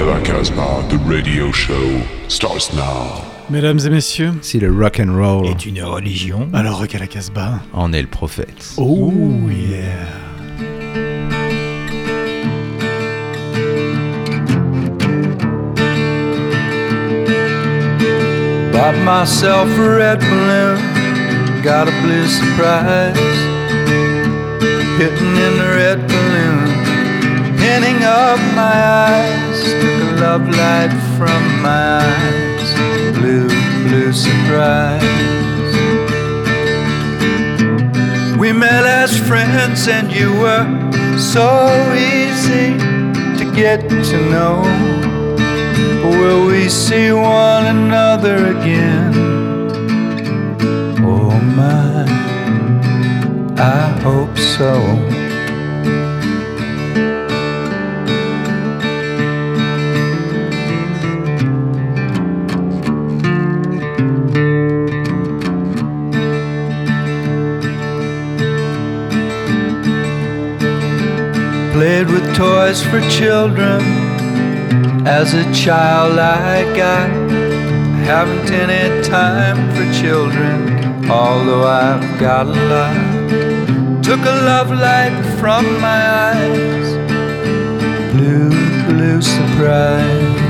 À la Casbah, the radio show starts now. Mesdames et messieurs, Si le rock and roll est une religion. alors Rock à la Casbah. en est le prophète. Oh yeah. Bought myself a red balloon, got a blue surprise. Hitting in the red balloon, pinning up my eyes. Love light from my eyes, blue, blue surprise. We met as friends, and you were so easy to get to know. Will we see one another again? Oh my, I hope so. With toys for children as a child, I got I haven't any time for children, although I've got a lot. Took a love light from my eyes, blue, blue surprise.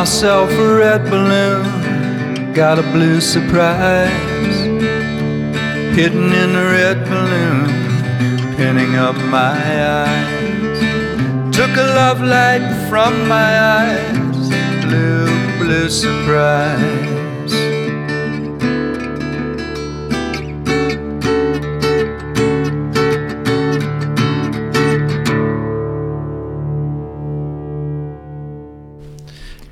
Myself a red balloon, got a blue surprise. Hidden in the red balloon, pinning up my eyes. Took a love light from my eyes, blue, blue surprise.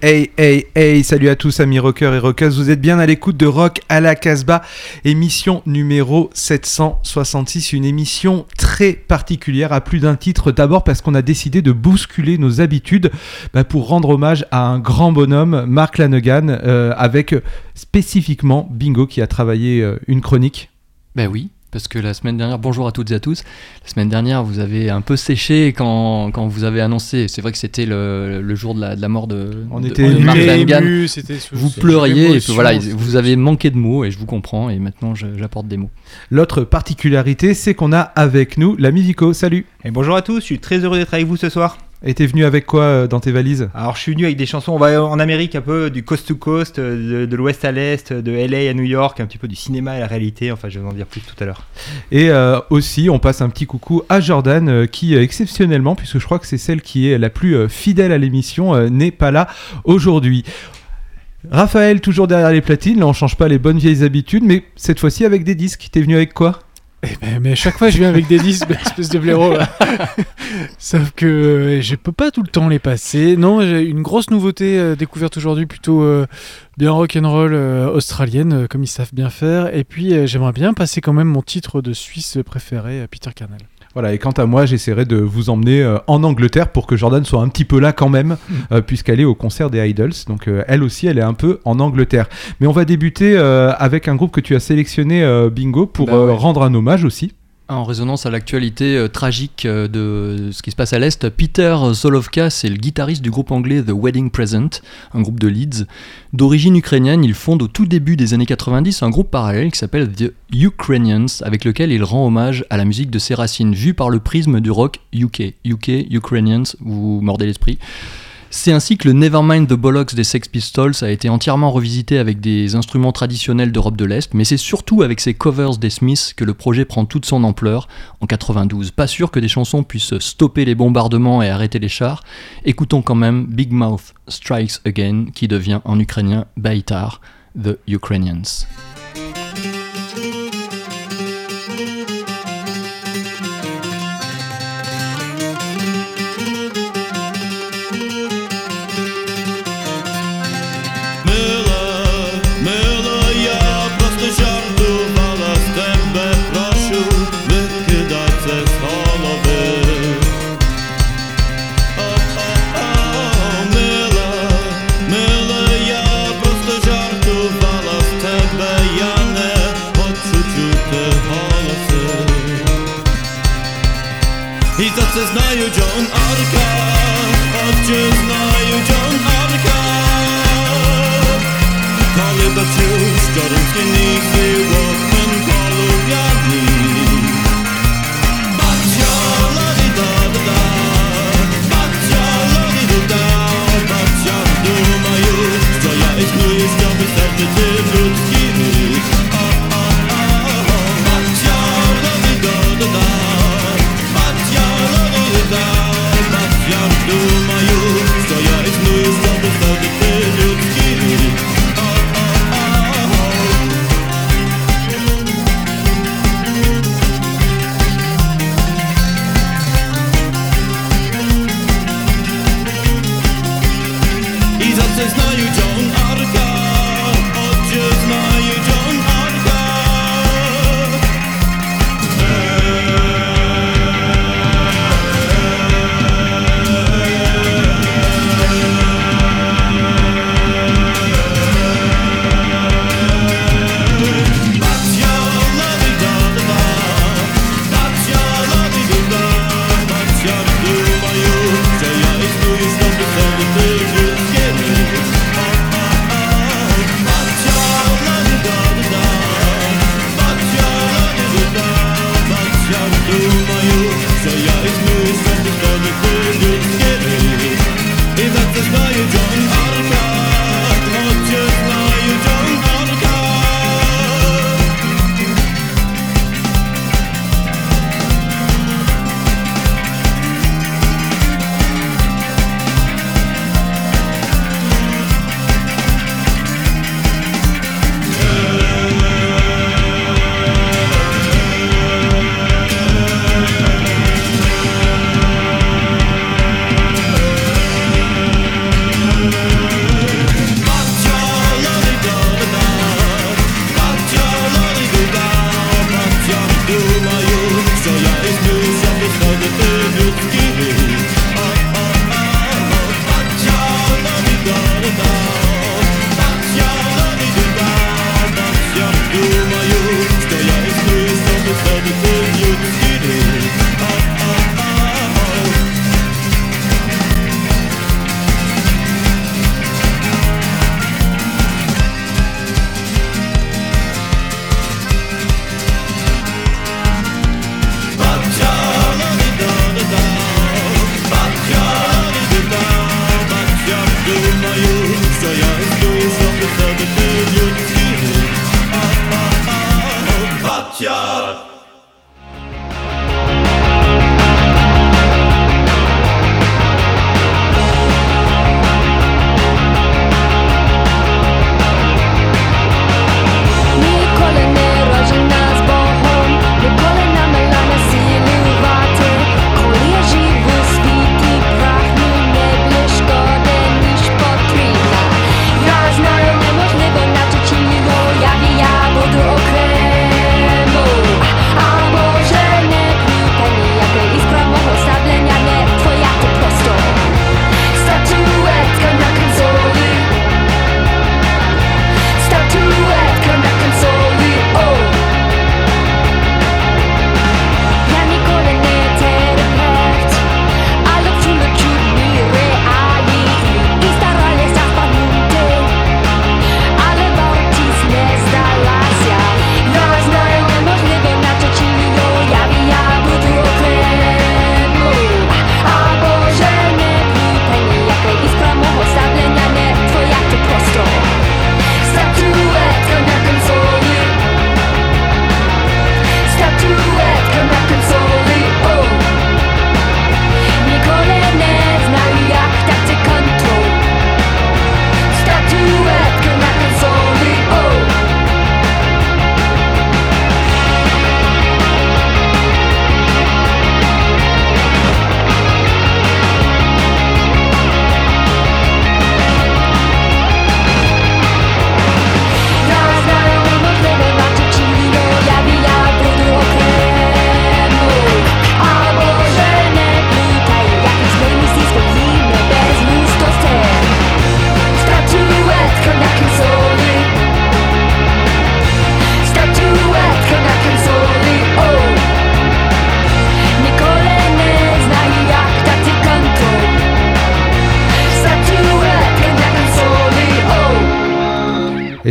Hey, hey, hey, salut à tous amis rockers et rockeuses, vous êtes bien à l'écoute de Rock à la Casbah, émission numéro 766, une émission très particulière à plus d'un titre, d'abord parce qu'on a décidé de bousculer nos habitudes bah, pour rendre hommage à un grand bonhomme, Mark Lanegan, euh, avec spécifiquement Bingo qui a travaillé euh, une chronique. Ben oui, parce que la semaine dernière, bonjour à toutes et à tous, la semaine dernière vous avez un peu séché quand, quand vous avez annoncé, c'est vrai que c'était le, le jour de la, de la mort de, On de- était de. Mark Ému, sous- Vous pleuriez, et puis voilà, vous avez manqué de mots et je vous comprends et maintenant j'apporte des mots. L'autre particularité, c'est qu'on a avec nous la Musico. Salut Et bonjour à tous, je suis très heureux d'être avec vous ce soir. Et t'es venu avec quoi euh, dans tes valises? Alors je suis venu avec des chansons, on va en Amérique un peu du coast to coast, euh, de, de l'ouest à l'est, de LA à New York, un petit peu du cinéma à la réalité, enfin je vais en dire plus tout à l'heure. Et euh, aussi, on passe un petit coucou à Jordan, euh, qui euh, exceptionnellement, puisque je crois que c'est celle qui est la plus euh, fidèle à l'émission, euh, n'est pas là aujourd'hui. Raphaël, toujours derrière les platines, là on change pas les bonnes vieilles habitudes, mais cette fois-ci avec des disques. T'es venu avec quoi? Eh ben, mais à chaque fois, je viens avec des disques, espèce de blaireau. là. Sauf que euh, je peux pas tout le temps les passer. Non, j'ai une grosse nouveauté euh, découverte aujourd'hui, plutôt euh, bien rock'n'roll euh, australienne, comme ils savent bien faire. Et puis, j'aimerais bien passer quand même mon titre de Suisse préféré, Peter Carnell. Voilà, et quant à moi, j'essaierai de vous emmener euh, en Angleterre pour que Jordan soit un petit peu là quand même, euh, puisqu'elle est au concert des Idols. Donc euh, elle aussi, elle est un peu en Angleterre. Mais on va débuter avec un groupe que tu as sélectionné, Bingo, pour Bah ouais. rendre un hommage aussi. En résonance à l'actualité euh, tragique euh, de ce qui se passe à l'Est, Peter Solovka, c'est le guitariste du groupe anglais The Wedding Present, un groupe de Leeds. D'origine ukrainienne, il fonde au tout début des années 90 un groupe parallèle qui s'appelle The Ukrainians, avec lequel il rend hommage à la musique de ses racines, vue par le prisme du rock UK. UK, Ukrainians, vous mordez l'esprit. C'est ainsi que le Nevermind the Bollocks des Sex Pistols a été entièrement revisité avec des instruments traditionnels d'Europe de l'Est, mais c'est surtout avec ces covers des Smiths que le projet prend toute son ampleur en 92. Pas sûr que des chansons puissent stopper les bombardements et arrêter les chars. Écoutons quand même Big Mouth Strikes Again, qui devient en ukrainien Baitar, The Ukrainians.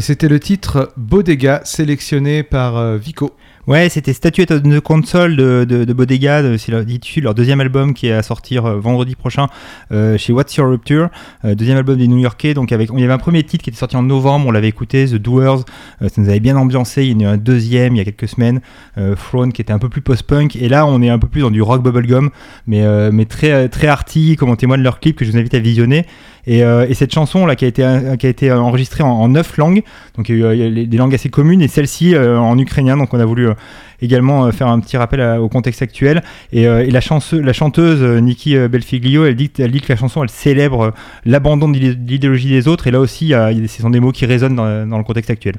C'était le titre Bodega sélectionné par euh, Vico. Ouais, c'était Statuette on the Console de, de, de Bodega, de- c'est leur, deuxième album qui est à sortir euh, vendredi prochain euh, chez What's Your Rupture, euh, deuxième album des New Yorkais. Donc avec, il y avait un premier titre qui était sorti en novembre, on l'avait écouté, The Doers, euh, ça nous avait bien ambiancé. Il y en a eu un deuxième il y a quelques semaines, euh, Throne, qui était un peu plus post-punk. Et là, on est un peu plus dans du rock bubblegum, mais, euh, mais très, très arty, comme en témoigne leur clip que je vous invite à visionner. Et, euh, et cette chanson là qui a été, qui a été enregistrée en, en neuf langues, donc il y a eu, euh, des langues assez communes, et celle-ci euh, en ukrainien. Donc on a voulu euh, également euh, faire un petit rappel au contexte actuel. Et, euh, la, chanteuse euh, Nikki Belfiglio, elle dit, que la chanson elle célèbre l'abandon de l'idé- de l'idéologie des autres. Et là aussi, ce sont des mots qui résonnent dans le contexte actuel.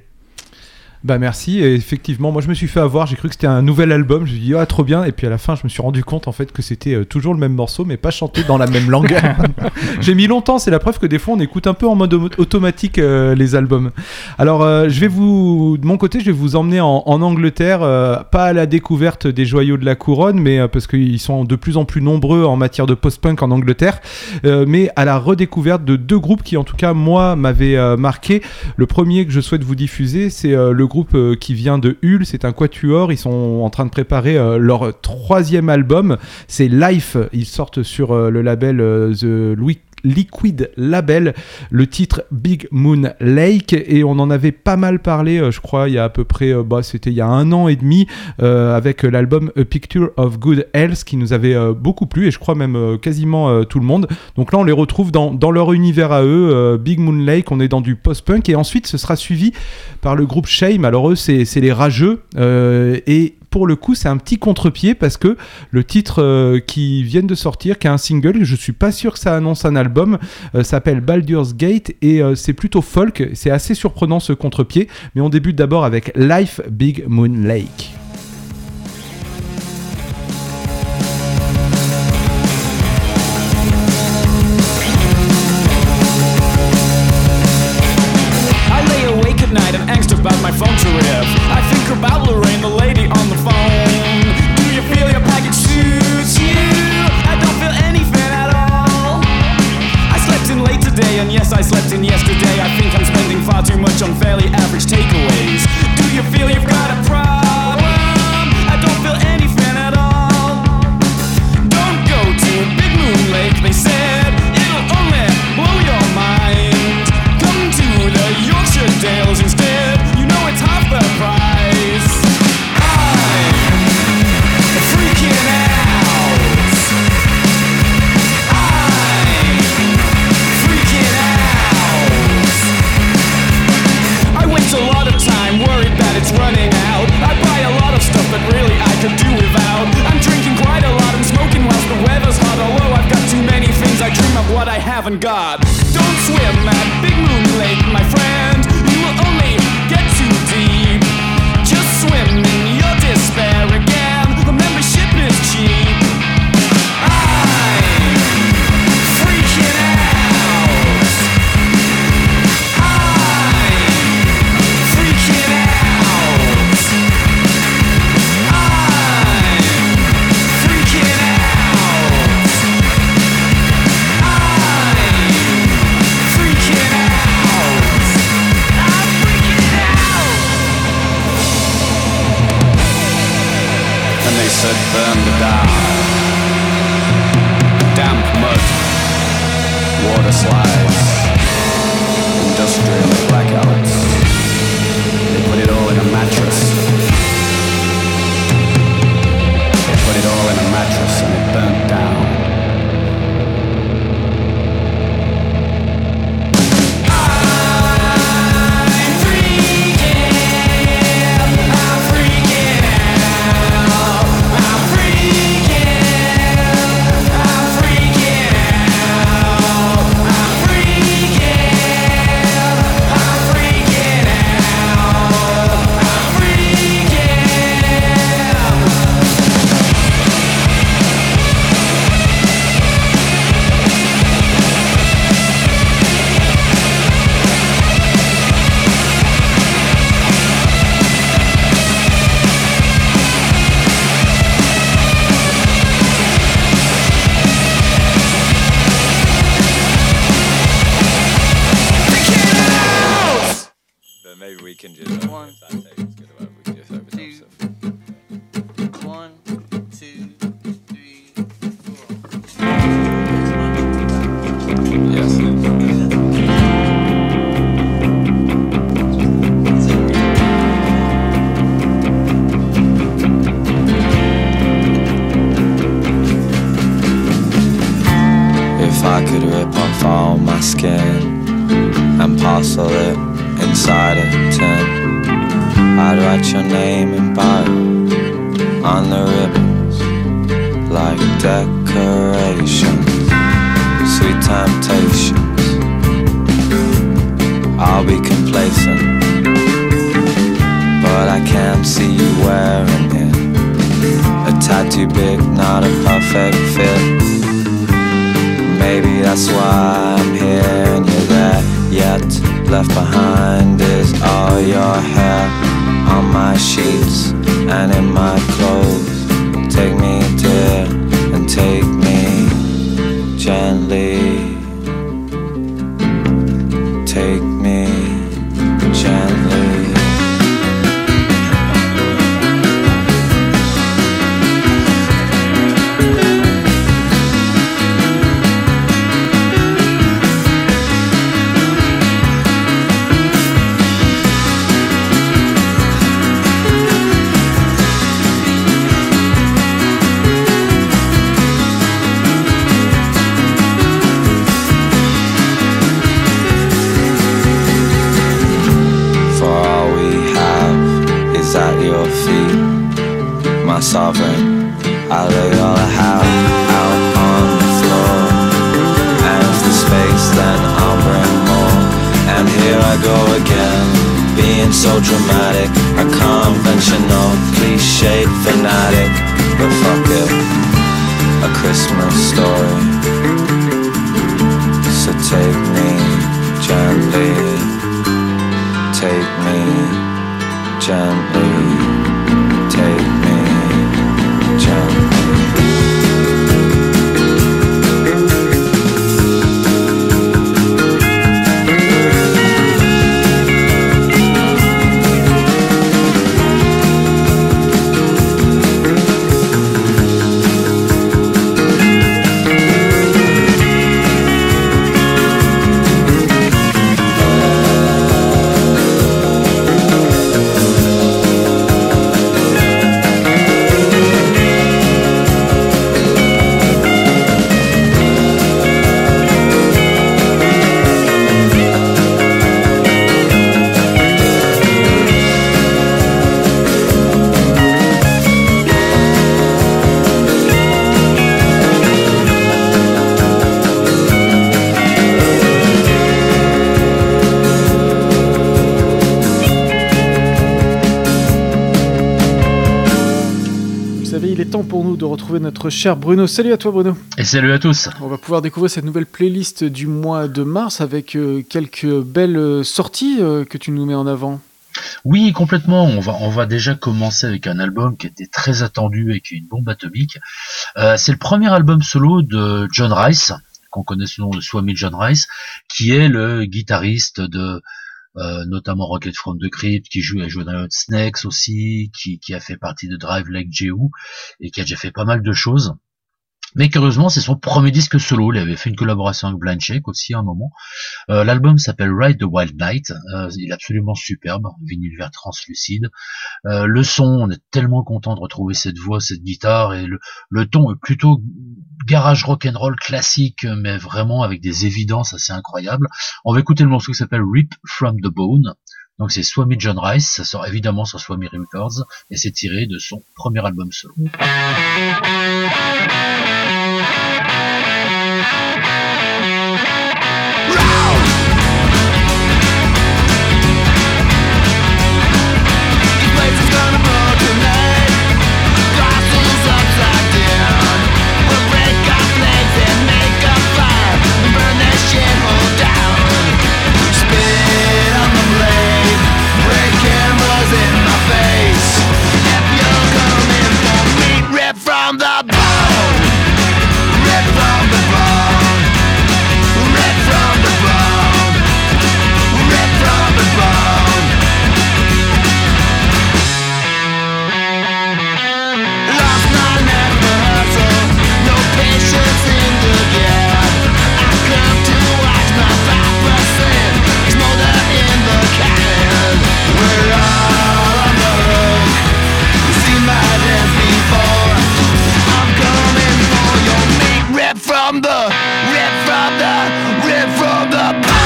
Bah merci, et effectivement, moi je me suis fait avoir, j'ai cru que c'était un nouvel album, je me suis dit ah trop bien, et puis à la fin je me suis rendu compte en fait que c'était euh, toujours le même morceau, mais pas chanté dans la même langue. j'ai mis longtemps, c'est la preuve que des fois on écoute un peu en mode au- automatique euh, les albums. Alors euh, je vais vous, de mon côté, je vais vous emmener en, en Angleterre, euh, pas à la découverte des joyaux de la couronne, mais parce qu'ils sont de plus en plus nombreux en matière de post-punk en Angleterre, mais à la redécouverte de deux groupes qui en tout cas moi m'avaient marqué. Le premier que je souhaite vous diffuser, c'est le groupe euh, qui vient de Hull, c'est un quatuor, ils sont en train de préparer euh, leur troisième album, c'est Life, ils sortent sur euh, le label The Louis Liquid Label, le titre Big Moon Lake, et on en avait pas mal parlé, euh, je crois, il y a à peu près, euh, bah, c'était il y a un an et demi, euh, avec l'album A Picture of Good Health, qui nous avait beaucoup plu, et je crois même quasiment tout le monde. Donc là, on les retrouve dans, leur univers à eux, Big Moon Lake, on est dans du post-punk, et ensuite, ce sera suivi par le groupe Shame. Alors eux, c'est les rageux, et pour le coup, c'est un petit contre-pied parce que le titre euh, qui viennent de sortir, qui est un single, je suis pas sûr que ça annonce un album, euh, s'appelle Baldur's Gate et euh, c'est plutôt folk. C'est assez surprenant ce contre-pied, mais on débute d'abord avec Life Big Moon Lake. Being so dramatic, a conventional, cliched fanatic. But fuck it, a Christmas story. So take me gently. Take me gently. Retrouver notre cher Bruno. Salut à toi Bruno. Et salut à tous. On va pouvoir découvrir cette nouvelle playlist du mois de mars avec euh, quelques belles sorties euh, que tu nous mets en avant. Oui, complètement. On va, on va déjà commencer avec un album qui était très attendu et qui est une bombe atomique. Euh, c'est le premier album solo de John Rice, qu'on connaît sous le nom de Swami John Rice, qui est le guitariste de euh, notamment Rocket from the Crypt, qui joue, a joué dans Snakes aussi, qui, qui a fait partie de Drive Like Jehu et qui a déjà fait pas mal de choses. Mais curieusement, c'est son premier disque solo. Il avait fait une collaboration avec Blind aussi à un moment. Euh, L'album s'appelle Ride the Wild Night. Euh, il est absolument superbe, vinyle vert translucide. Euh, le son, on est tellement content de retrouver cette voix, cette guitare et le, le ton est plutôt garage rock and roll classique, mais vraiment avec des évidences assez incroyables. On va écouter le morceau qui s'appelle Rip from the Bone. Donc c'est Swami John Rice, ça sort évidemment sur Swami Records et c'est tiré de son premier album solo. Rip from the, rip from the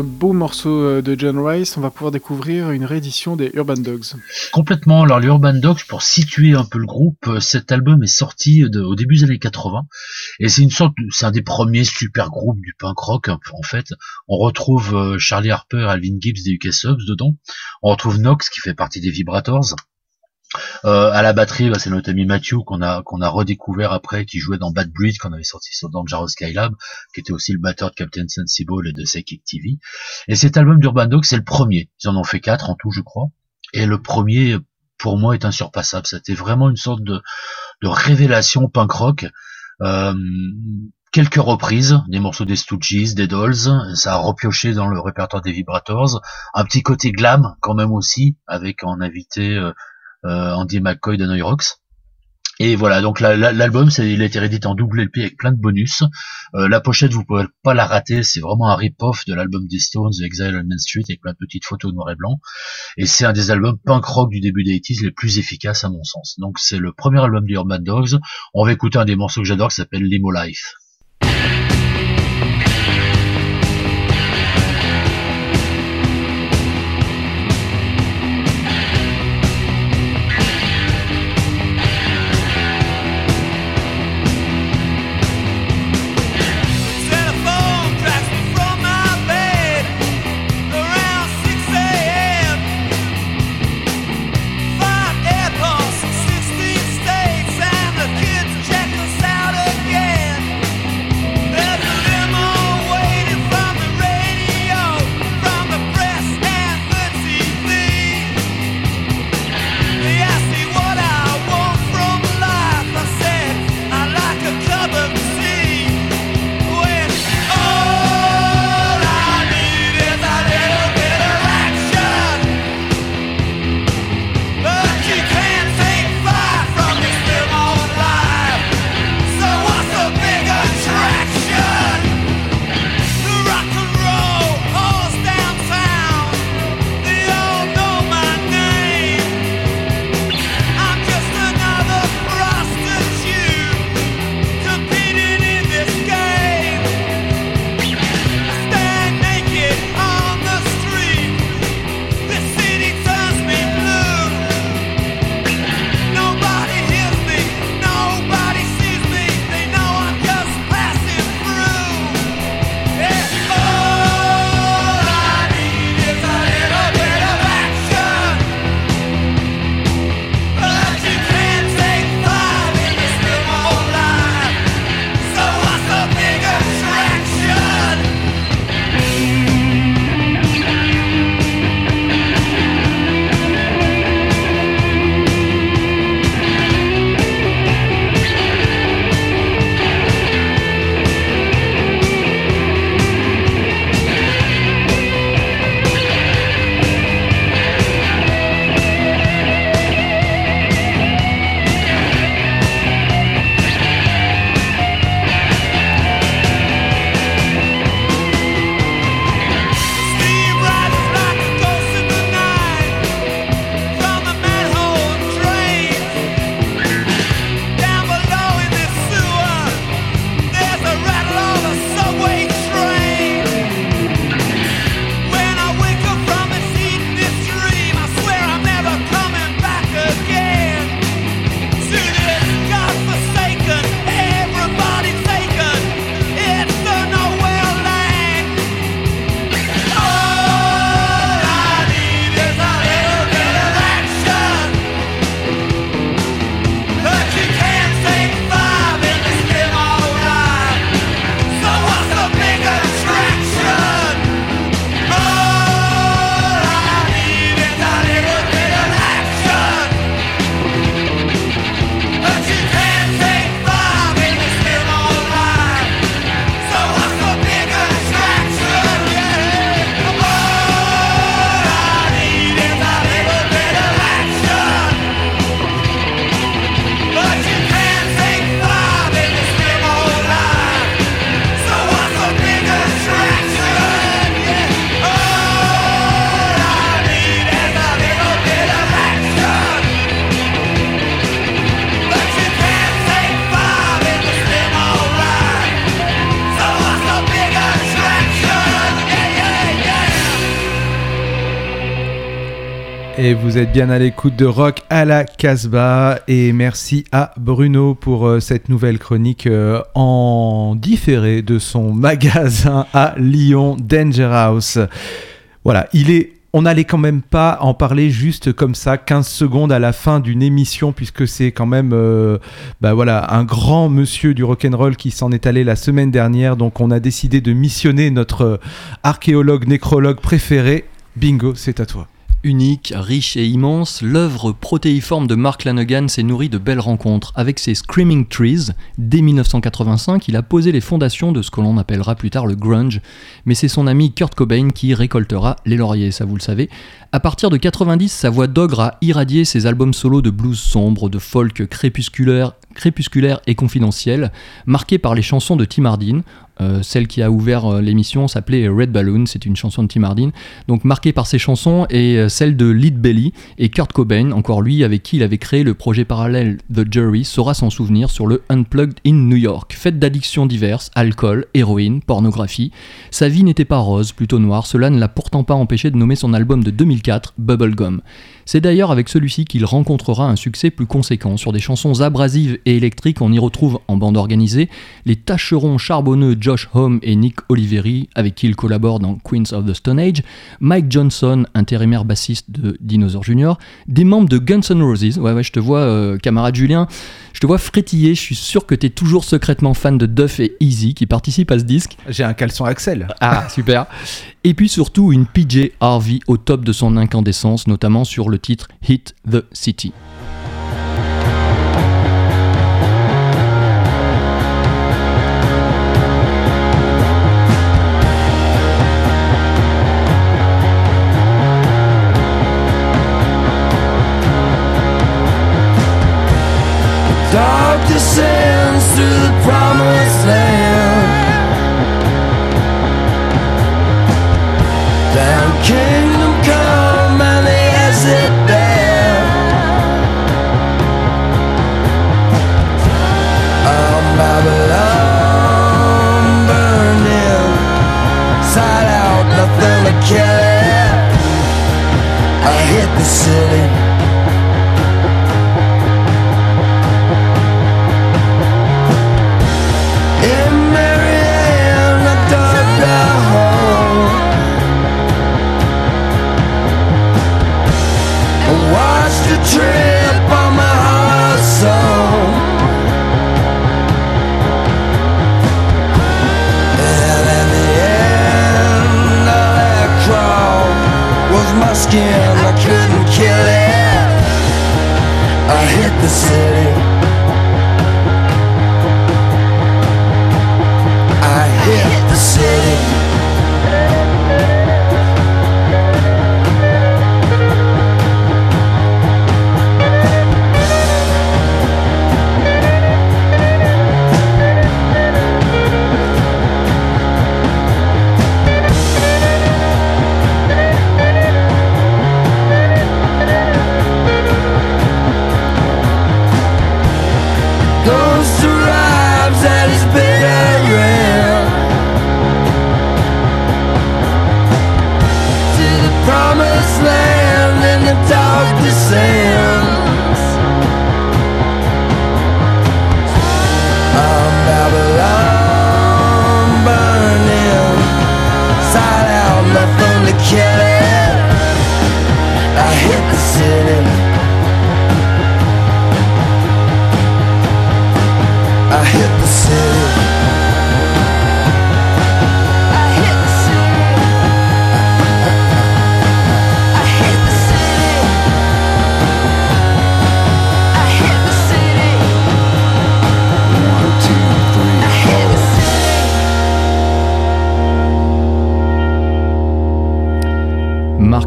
ce beau morceau euh, de John Rice, on va pouvoir découvrir une réédition des Urban Dogs. Complètement. Alors, les Urban Dogs, pour situer un peu le groupe, euh, cet album est sorti de- au début des années 80. Et c'est une sorte, c'est un des premiers super groupes du punk rock, en en fait. On retrouve euh, Charlie Harper, Alvin Gibbs des UK Subs dedans. On retrouve Knox, qui fait partie des Vibrators. Euh, à la batterie, bah, c'est notre ami Matthew qu'on a qu'on a redécouvert après, qui jouait dans Bad Breed, qu'on avait sorti sur Dangerous Skylab, qui était aussi le batteur de Captain Sensible et de Psychic TV. Et cet album d'Urban Dog, c'est le premier. Ils en ont fait quatre en tout, je crois. Et le premier, pour moi, est insurpassable. C'était vraiment une sorte de, de révélation punk rock. Euh, quelques reprises, des morceaux des Stooges, des Dolls, ça a repioché dans le répertoire des Vibrators. Un petit côté glam quand même aussi, avec en invité euh, Andy McCoy de Noy Rocks. Et voilà, donc la- la- l'album, il a été réédité en double LP avec plein de bonus. Euh, la pochette, vous pouvez pas la rater, c'est vraiment un rip-off de l'album des Stones, The Exile on Main Street, avec plein de petites photos noir et blanc. Et c'est un des albums punk rock du début des 80s les plus efficaces à mon sens. Donc c'est le premier album des Urban Dogs. On va écouter un des morceaux que j'adore qui s'appelle Limo Life. Bien à l'écoute de Rock à la Casbah. Et merci à Bruno pour euh, cette nouvelle chronique euh, en différé de son magasin à Lyon, Danger House. Voilà, il est. On n'allait quand même pas en parler juste comme ça, 15 secondes à la fin d'une émission, puisque c'est quand même euh, bah voilà, un grand monsieur du rock'n'roll qui s'en est allé la semaine dernière. Donc on a décidé de missionner notre archéologue, nécrologue préféré. Bingo, c'est à toi. Unique, riche et immense, l'œuvre protéiforme de Mark Lanegan s'est nourrie de belles rencontres. Avec ses Screaming Trees, dès 1985, il a posé les fondations de ce que l'on appellera plus tard le grunge, mais c'est son ami Kurt Cobain qui récoltera les lauriers, ça vous le savez. À partir de 90, sa voix d'ogre a irradié ses albums solos de blues sombre, de folk crépusculaire, crépusculaire et confidentiel, marqués par les chansons de Tim Hardin. Euh, celle qui a ouvert euh, l'émission s'appelait Red Balloon, c'est une chanson de Tim Hardin. Donc marquée par ses chansons et euh, celle de Lead Belly et Kurt Cobain, encore lui avec qui il avait créé le projet parallèle The Jury, saura s'en souvenir sur le Unplugged in New York. Faite d'addictions diverses, alcool, héroïne, pornographie, sa vie n'était pas rose, plutôt noire. Cela ne l'a pourtant pas empêché de nommer son album de 2004 Bubblegum. C'est d'ailleurs avec celui-ci qu'il rencontrera un succès plus conséquent. Sur des chansons abrasives et électriques, on y retrouve en bande organisée les tâcherons charbonneux Josh Homme et Nick Oliveri, avec qui il collabore dans Queens of the Stone Age, Mike Johnson, intérimaire bassiste de Dinosaur Jr., des membres de Guns N' Roses. Ouais, ouais, je te vois, euh, camarade Julien, je te vois frétiller. Je suis sûr que tu es toujours secrètement fan de Duff et Easy qui participent à ce disque. J'ai un caleçon Axel. Ah, super. Et puis surtout une PJ Harvey au top de son incandescence, notamment sur le titre Hit the City.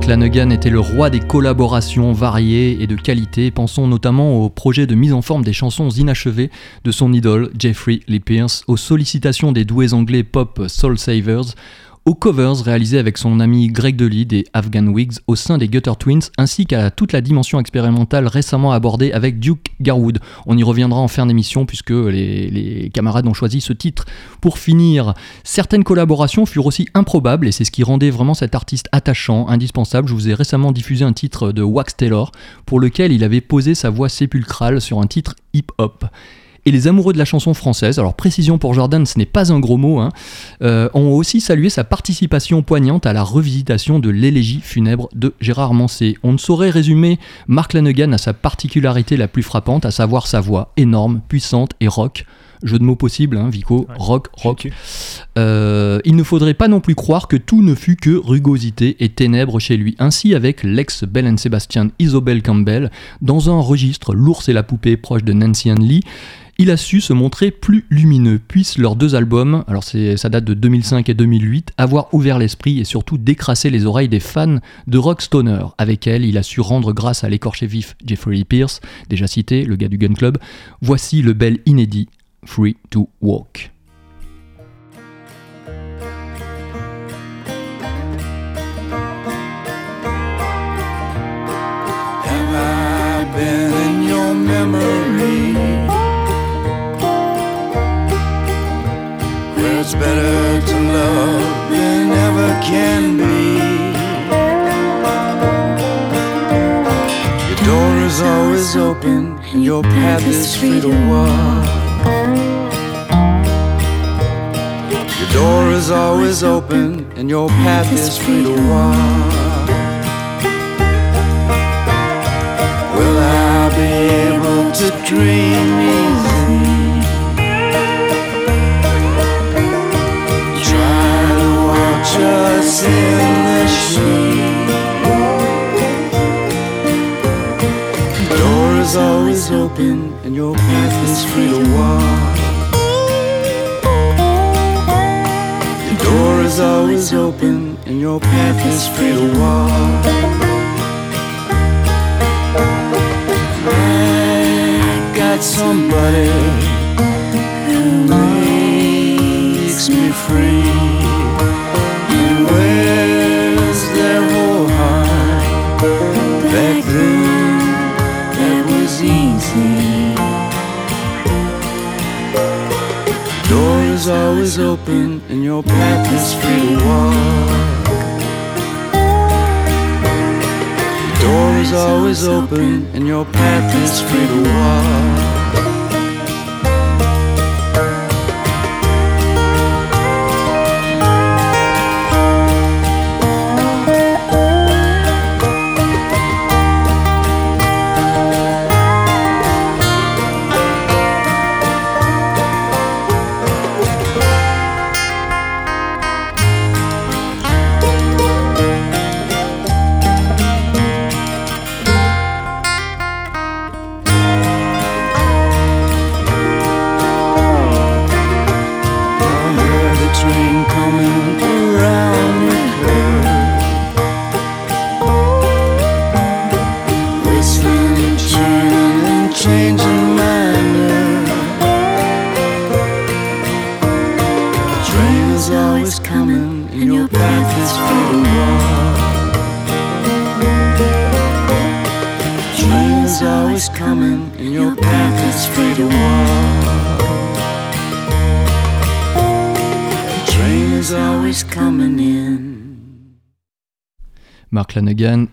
Lanegan était le roi des collaborations variées et de qualité. Pensons notamment au projet de mise en forme des chansons inachevées de son idole Jeffrey Lee Pierce, aux sollicitations des doués anglais pop Soul Savers, aux covers réalisés avec son ami Greg DeLead et Afghan Wigs au sein des Gutter Twins, ainsi qu'à toute la dimension expérimentale récemment abordée avec Duke Garwood. On y reviendra en fin d'émission puisque les, les camarades ont choisi ce titre. Pour finir, certaines collaborations furent aussi improbables et c'est ce qui rendait vraiment cet artiste attachant, indispensable. Je vous ai récemment diffusé un titre de Wax Taylor pour lequel il avait posé sa voix sépulcrale sur un titre hip-hop. Et les amoureux de la chanson française, alors précision pour Jordan, ce n'est pas un gros mot, hein, euh, ont aussi salué sa participation poignante à la revisitation de l'élégie funèbre de Gérard Manset. On ne saurait résumer Mark Lanegan à sa particularité la plus frappante, à savoir sa voix énorme, puissante et rock. Jeu de mots possible, hein, Vico, rock, rock. Euh, il ne faudrait pas non plus croire que tout ne fut que rugosité et ténèbres chez lui. Ainsi, avec l'ex Bell and Sebastian Isobel Campbell, dans un registre L'ours et la poupée proche de Nancy Ann Lee, il a su se montrer plus lumineux, puissent leurs deux albums, alors ça date de 2005 et 2008, avoir ouvert l'esprit et surtout décrasser les oreilles des fans de rock stoner. Avec elle, il a su rendre grâce à l'écorché vif Jeffrey Pierce, déjà cité, le gars du Gun Club. Voici le bel inédit, Free to Walk. Can be. Your door is always open and your path is free to walk. Your door is always open and your path is free to walk. Will I be able to dream is always open and your path is free to walk. Your door is always open and your path is free to walk. I got somebody who makes me free is open and your path is free to walk. door is always open and your path is free to walk.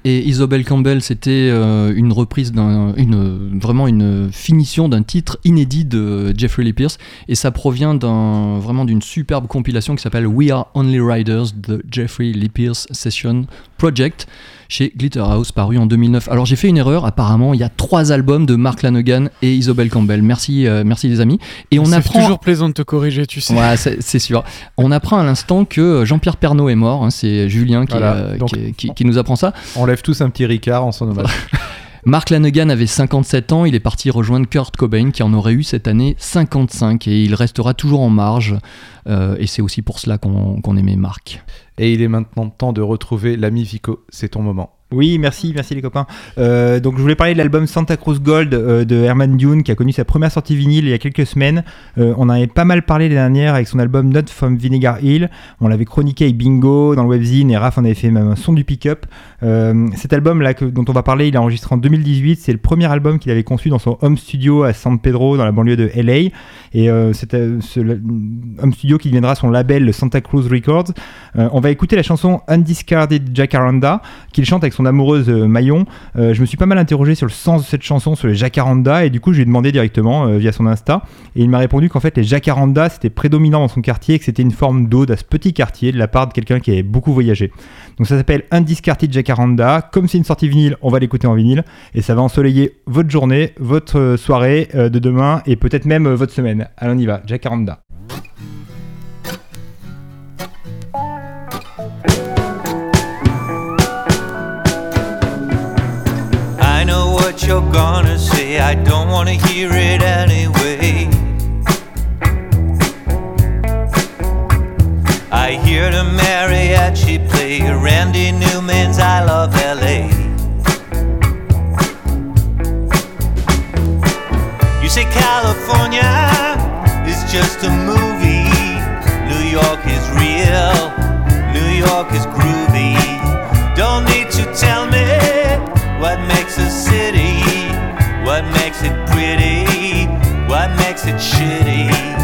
Et Isobel Campbell, c'était euh, une reprise d'un, vraiment une finition d'un titre inédit de Jeffrey Lee Pierce. Et ça provient vraiment d'une superbe compilation qui s'appelle We Are Only Riders de Jeffrey Lee Pierce Session Project chez Glitterhouse paru en 2009. Alors j'ai fait une erreur, apparemment il y a trois albums de Mark Lanegan et Isobel Campbell. Merci, euh, merci les amis. Et on C'est apprend toujours plaisant de te corriger, tu sais. Ouais, c'est c'est sûr. On apprend à l'instant que Jean-Pierre Pernaut est mort. hein, c'est Julien qui, Voilà, euh, donc- qui- qui- qui nous apprend ça. On lève tous un petit Ricard en son hommage. Mark Lanegan avait 57 ans. Il est parti rejoindre Kurt Cobain qui en aurait eu cette année 55 et il restera toujours en marge. Euh, et c'est aussi pour cela qu'on aimait Mark. Et il est maintenant temps de retrouver l'ami Vico. C'est ton moment. Oui, merci, merci les copains. Euh, donc je voulais parler de l'album Santa Cruz Gold euh, de Herman Dune qui a connu sa première sortie vinyle il y a quelques semaines. Euh, on en avait pas mal parlé l'année dernière avec son album Not from Vinegar Hill. On l'avait chroniqué avec Bingo dans le webzine et Raph en avait fait même un son du pick-up. Cet album là que, dont on va parler, il est enregistré en 2018. C'est le premier album qu'il avait conçu dans son home studio à San Pedro dans la banlieue de LA. Et c'est ce home studio qui deviendra son label le Santa Cruz Records. On va écouter la chanson Undiscarded Jacaranda qu'il chante avec son amoureuse euh, Mayon. Euh, je me suis pas mal interrogé sur le sens de cette chanson, sur les jacaranda, et du coup je lui ai demandé directement euh, via son Insta. Et il m'a répondu qu'en fait les jacaranda c'était prédominant dans son quartier et que c'était une forme d'ode à ce petit quartier de la part de quelqu'un qui avait beaucoup voyagé. Donc ça s'appelle Undiscarded Jacaranda. Comme c'est une sortie vinyle, on va l'écouter en vinyle et ça va ensoleiller votre journée, votre soirée de demain et peut-être même votre semaine. Allez, on y va, Jacaranda. You're gonna say, I don't wanna hear it anyway. I hear the mariachi play Randy Newman's I Love LA. You say California is just a movie, New York is real, New York is groovy. Don't need to tell me what makes a city, what makes it pretty, what makes it shitty.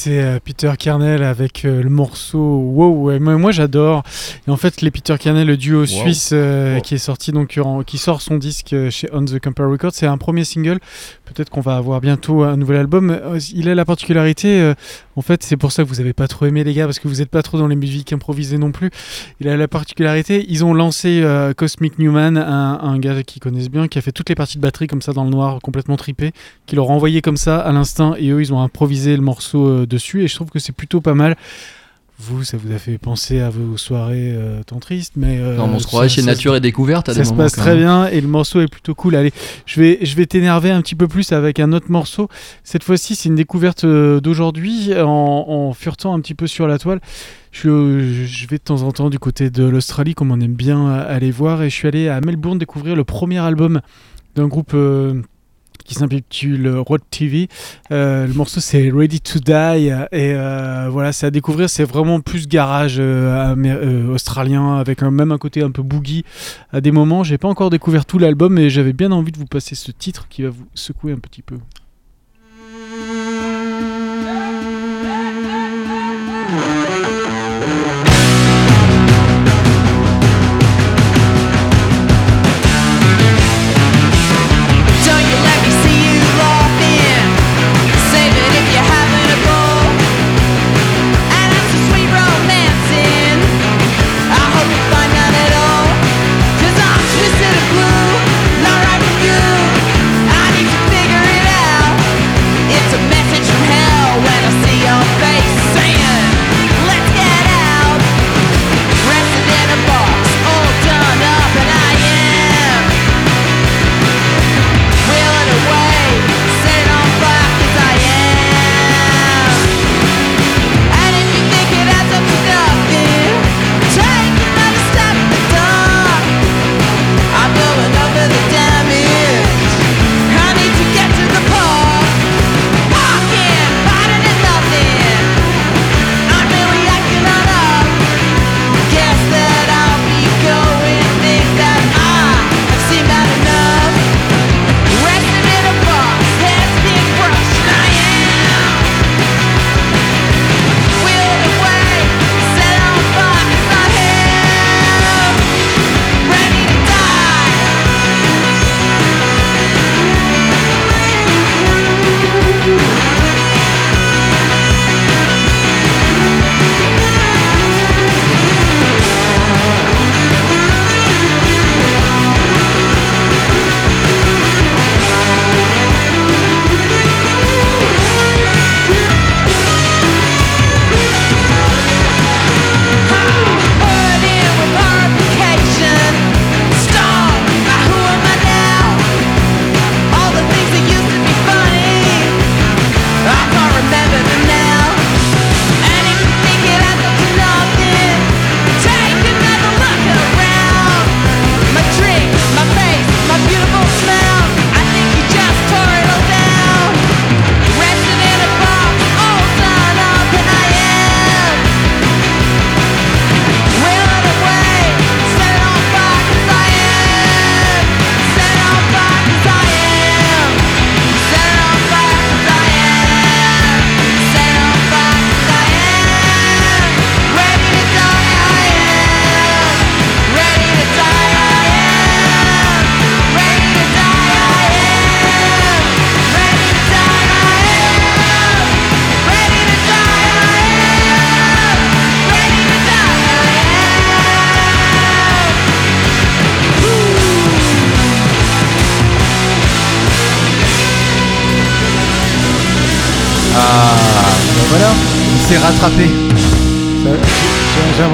C'était euh, Peter Kernel avec euh, le morceau Wow. moi, moi, j'adore. Et en fait, les Peter Kernel, le duo suisse euh, qui est sorti donc qui sort son disque chez On the Camper Records, c'est un premier single. Peut-être qu'on va avoir bientôt un nouvel album. Il a la particularité, euh, en fait, c'est pour ça que vous avez pas trop aimé les gars parce que vous êtes pas trop dans les musiques improvisées non plus. Il a la particularité, ils ont lancé euh, Cosmic Newman, un, un gars qu'ils connaissent bien, qui a fait toutes les parties de batterie comme ça dans le noir, complètement tripé, qui leur a envoyé comme ça à l'instinct et eux ils ont improvisé le morceau dessus et je trouve que c'est plutôt pas mal. Vous, ça vous a fait penser à vos soirées euh, tant tristes, mais euh, Non, on se croirait chez Nature et Découverte à Ça des se moments, passe très bien et le morceau est plutôt cool. Allez, je vais, je vais t'énerver un petit peu plus avec un autre morceau. Cette fois-ci, c'est une découverte euh, d'aujourd'hui en, en furetant un petit peu sur la toile. Je, je vais de temps en temps du côté de l'Australie, comme on aime bien euh, aller voir, et je suis allé à Melbourne découvrir le premier album d'un groupe. euh, qui s'intitule Road TV. Euh, le morceau c'est Ready to Die et euh, voilà c'est à découvrir. C'est vraiment plus garage euh, australien avec un, même un côté un peu boogie à des moments. J'ai pas encore découvert tout l'album mais j'avais bien envie de vous passer ce titre qui va vous secouer un petit peu.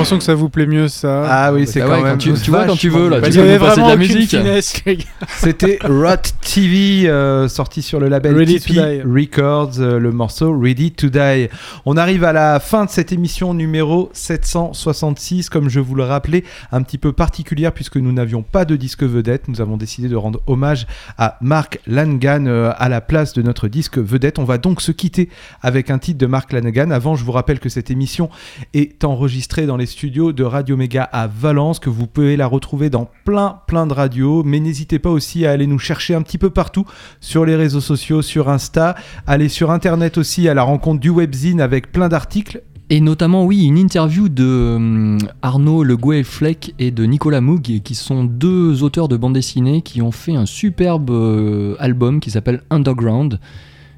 L'impression que ça vous plaît mieux ça. Ah oui, c'est Bah quand ouais, même. quand tu- tu vois, quand tu veux, là, vachement tu nous passer de vraiment la musique. C'était Rot TV, euh, sorti sur le label Ready to Die. Records, euh, le morceau Ready to Die. On arrive à la fin de cette émission numéro 766, comme je vous le rappelais, un petit peu particulière puisque nous n'avions pas de disque vedette. Nous avons décidé de rendre hommage à Mark Langan euh, à la place de notre disque vedette. On va donc se quitter avec un titre de Mark Langan. Avant, je vous rappelle que cette émission est enregistrée dans les studios de Radio Méga à Valence, que vous pouvez la retrouver dans plein plein de radios, mais n'hésitez pas aussi à aller nous chercher un petit peu partout sur les réseaux sociaux, sur Insta, aller sur internet aussi à la rencontre du webzine avec plein d'articles. Et notamment, oui, une interview de hum, Arnaud Le Fleck et de Nicolas Moog, qui sont deux auteurs de bande dessinée qui ont fait un superbe euh, album qui s'appelle Underground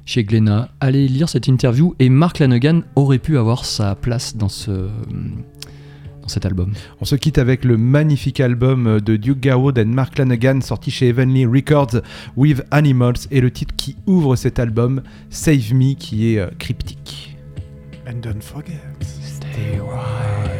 chez Glénat. Allez lire cette interview et Mark Lanegan aurait pu avoir sa place dans, ce, dans cet album. On se quitte avec le magnifique album de Duke Garwood et Mark Lanegan sorti chez Heavenly Records with Animals et le titre qui ouvre cet album, Save Me, qui est euh, cryptique. And don't forget. Stay wild.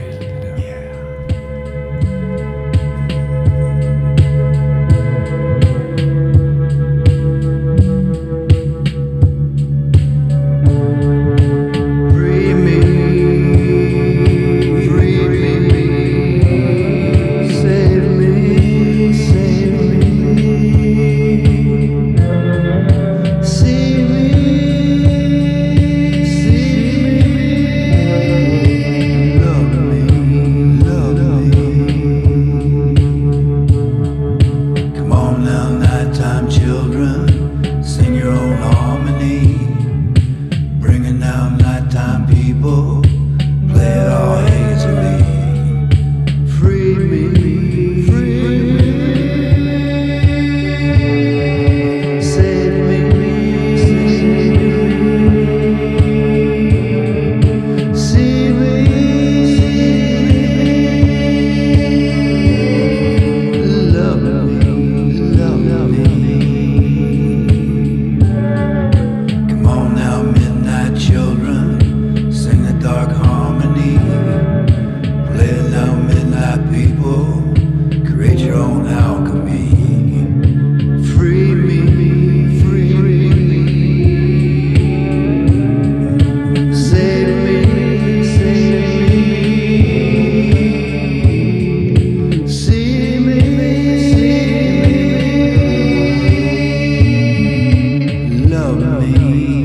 Me,